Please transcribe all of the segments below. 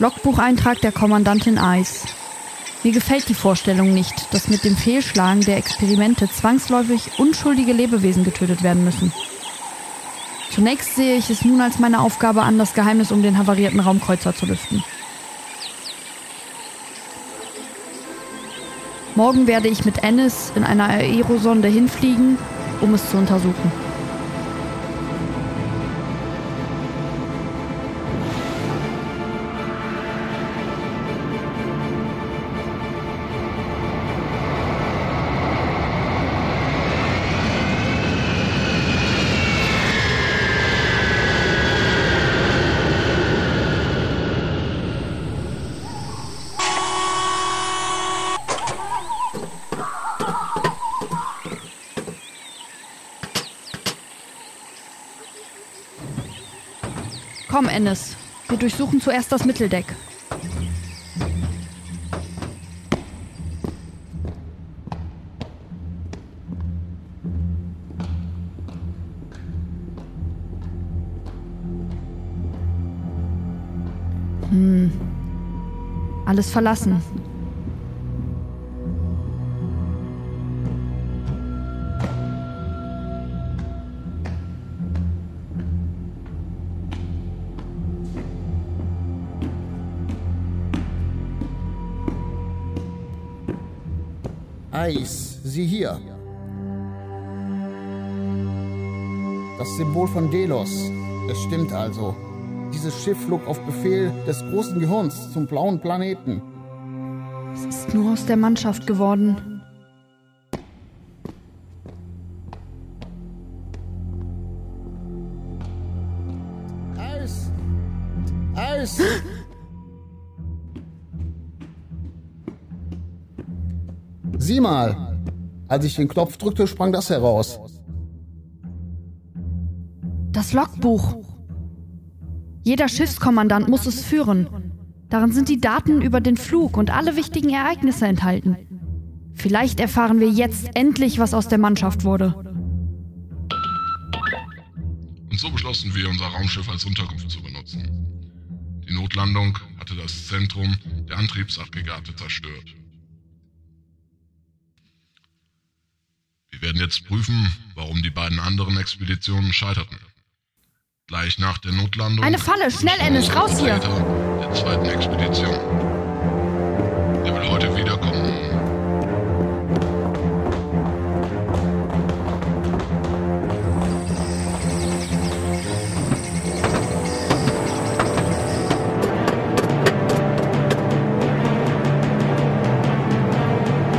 Logbucheintrag der Kommandantin Eis. Mir gefällt die Vorstellung nicht, dass mit dem Fehlschlagen der Experimente zwangsläufig unschuldige Lebewesen getötet werden müssen. Zunächst sehe ich es nun als meine Aufgabe an, das Geheimnis um den havarierten Raumkreuzer zu lüften. Morgen werde ich mit Ennis in einer Aerosonde hinfliegen, um es zu untersuchen. Komm, Ennis. Wir durchsuchen zuerst das Mitteldeck. Hm. Alles verlassen. Eis, sieh hier. Das Symbol von Delos. Es stimmt also. Dieses Schiff flog auf Befehl des großen Gehirns zum blauen Planeten. Es ist nur aus der Mannschaft geworden. Eis! Eis! Sieh mal! Als ich den Knopf drückte, sprang das heraus. Das Logbuch. Jeder Schiffskommandant muss es führen. Darin sind die Daten über den Flug und alle wichtigen Ereignisse enthalten. Vielleicht erfahren wir jetzt endlich, was aus der Mannschaft wurde. Und so beschlossen wir, unser Raumschiff als Unterkunft zu benutzen. Die Notlandung hatte das Zentrum der Antriebsaggregate zerstört. Jetzt prüfen, warum die beiden anderen Expeditionen scheiterten. Gleich nach der Notlandung. Eine Falle! Schnell, Ennis, raus hier! Der zweiten Expedition. Er will heute wiederkommen.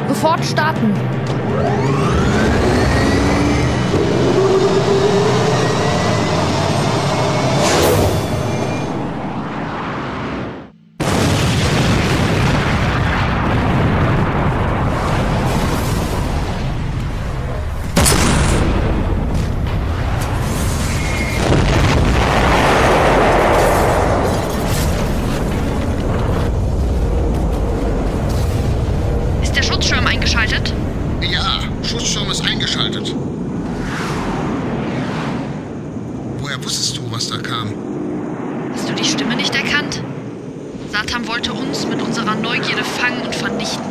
Sofort starten! Ist der wusstest du, was da kam? Hast du die Stimme nicht erkannt? Satan wollte uns mit unserer Neugierde fangen und vernichten.